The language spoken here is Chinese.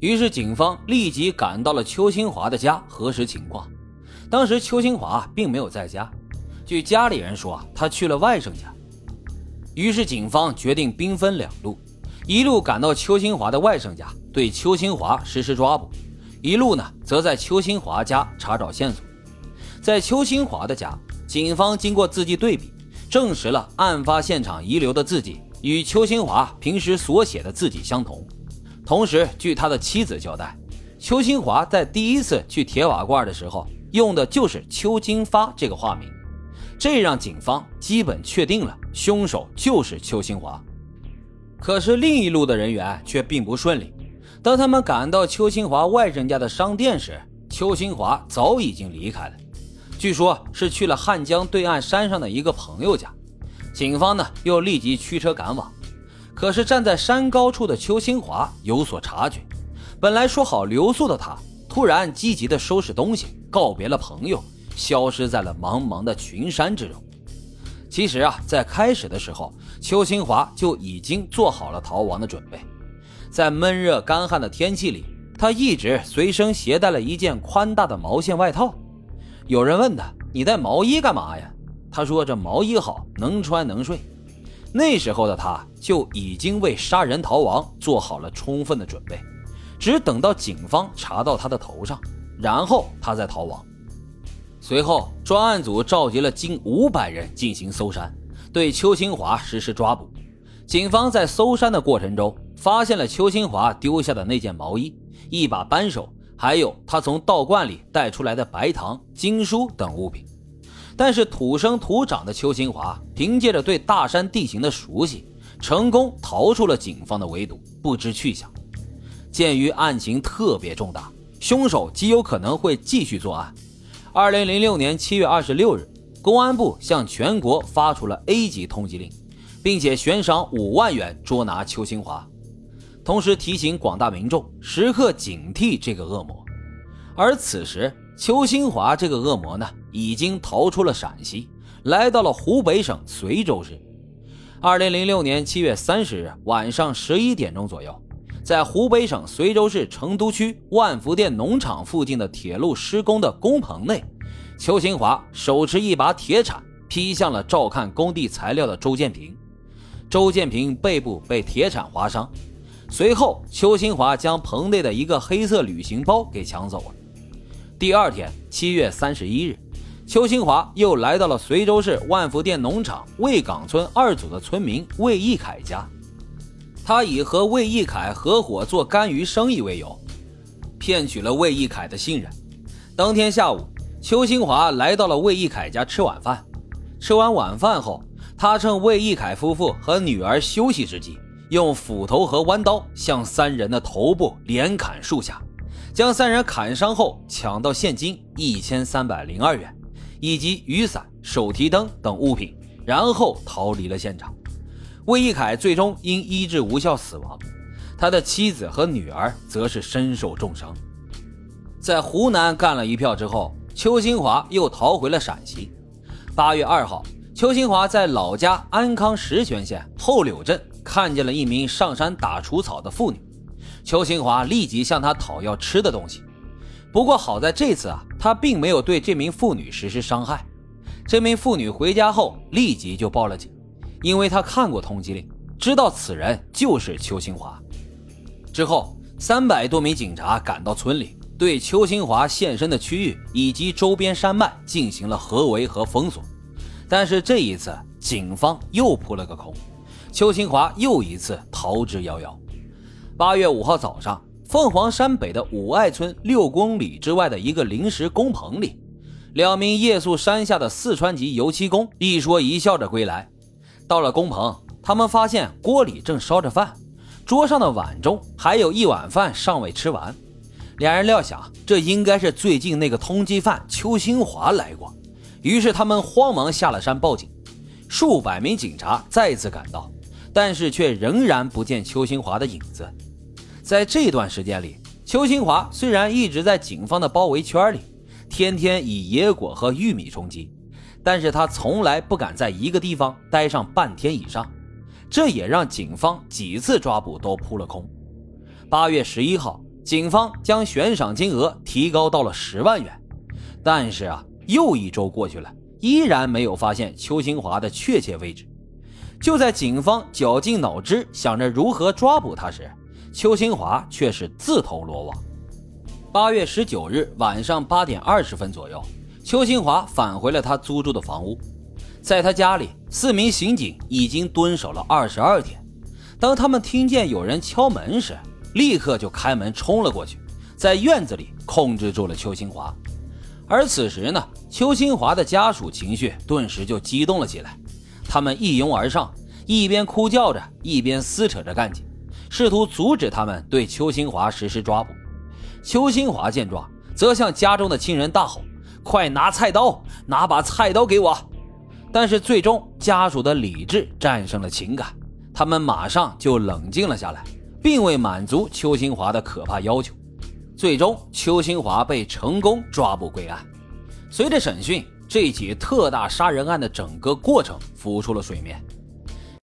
于是警方立即赶到了邱新华的家核实情况。当时邱新华并没有在家，据家里人说，他去了外甥家。于是警方决定兵分两路，一路赶到邱新华的外甥家，对邱新华实施抓捕；一路呢，则在邱新华家查找线索。在邱新华的家，警方经过字迹对比，证实了案发现场遗留的字迹与邱新华平时所写的字迹相同。同时，据他的妻子交代，邱新华在第一次去铁瓦罐的时候用的就是邱金发这个化名，这让警方基本确定了凶手就是邱新华。可是另一路的人员却并不顺利。当他们赶到邱新华外甥家的商店时，邱新华早已经离开了，据说是去了汉江对岸山上的一个朋友家。警方呢又立即驱车赶往。可是站在山高处的邱新华有所察觉，本来说好留宿的他，突然积极地收拾东西，告别了朋友，消失在了茫茫的群山之中。其实啊，在开始的时候，邱新华就已经做好了逃亡的准备。在闷热干旱的天气里，他一直随身携带了一件宽大的毛线外套。有人问他：“你带毛衣干嘛呀？”他说：“这毛衣好，能穿能睡。”那时候的他就已经为杀人逃亡做好了充分的准备，只等到警方查到他的头上，然后他再逃亡。随后，专案组召集了近五百人进行搜山，对邱清华实施抓捕。警方在搜山的过程中，发现了邱清华丢下的那件毛衣、一把扳手，还有他从道观里带出来的白糖、经书等物品。但是土生土长的邱新华凭借着对大山地形的熟悉，成功逃出了警方的围堵，不知去向。鉴于案情特别重大，凶手极有可能会继续作案。二零零六年七月二十六日，公安部向全国发出了 A 级通缉令，并且悬赏五万元捉拿邱新华，同时提醒广大民众时刻警惕这个恶魔。而此时，邱新华这个恶魔呢，已经逃出了陕西，来到了湖北省随州市。二零零六年七月三十日晚上十一点钟左右，在湖北省随州市成都区万福店农场附近的铁路施工的工棚内，邱新华手持一把铁铲劈向了照看工地材料的周建平，周建平背部被铁铲划伤。随后，邱新华将棚内的一个黑色旅行包给抢走了。第二天，七月三十一日，邱新华又来到了随州市万福店农场魏岗村二组的村民魏义凯家。他以和魏义凯合伙做干鱼生意为由，骗取了魏义凯的信任。当天下午，邱新华来到了魏义凯家吃晚饭。吃完晚饭后，他趁魏义凯夫妇和女儿休息之际，用斧头和弯刀向三人的头部连砍数下。将三人砍伤后，抢到现金一千三百零二元，以及雨伞、手提灯等物品，然后逃离了现场。魏义凯最终因医治无效死亡，他的妻子和女儿则是身受重伤。在湖南干了一票之后，邱新华又逃回了陕西。八月二号，邱新华在老家安康石泉县后柳镇看见了一名上山打除草的妇女。邱新华立即向他讨要吃的东西，不过好在这次啊，他并没有对这名妇女实施伤害。这名妇女回家后立即就报了警，因为她看过通缉令，知道此人就是邱清华。之后，三百多名警察赶到村里，对邱清华现身的区域以及周边山脉进行了合围和封锁。但是这一次，警方又扑了个空，邱清华又一次逃之夭夭。八月五号早上，凤凰山北的五爱村六公里之外的一个临时工棚里，两名夜宿山下的四川籍油漆工一说一笑着归来。到了工棚，他们发现锅里正烧着饭，桌上的碗中还有一碗饭尚未吃完。两人料想，这应该是最近那个通缉犯邱新华来过，于是他们慌忙下了山报警。数百名警察再次赶到，但是却仍然不见邱新华的影子。在这段时间里，邱新华虽然一直在警方的包围圈里，天天以野果和玉米充饥，但是他从来不敢在一个地方待上半天以上，这也让警方几次抓捕都扑了空。八月十一号，警方将悬赏金额提高到了十万元。但是啊，又一周过去了，依然没有发现邱新华的确切位置。就在警方绞尽脑汁想着如何抓捕他时，邱新华却是自投罗网。八月十九日晚上八点二十分左右，邱新华返回了他租住的房屋。在他家里，四名刑警已经蹲守了二十二天。当他们听见有人敲门时，立刻就开门冲了过去，在院子里控制住了邱新华。而此时呢，邱新华的家属情绪顿时就激动了起来，他们一拥而上，一边哭叫着，一边撕扯着干警，试图阻止他们对邱新华实施抓捕。邱新华见状，则向家中的亲人大吼：“快拿菜刀，拿把菜刀给我！”但是最终，家属的理智战胜了情感，他们马上就冷静了下来，并未满足邱新华的可怕要求。最终，邱新华被成功抓捕归案。随着审讯，这起特大杀人案的整个过程浮出了水面。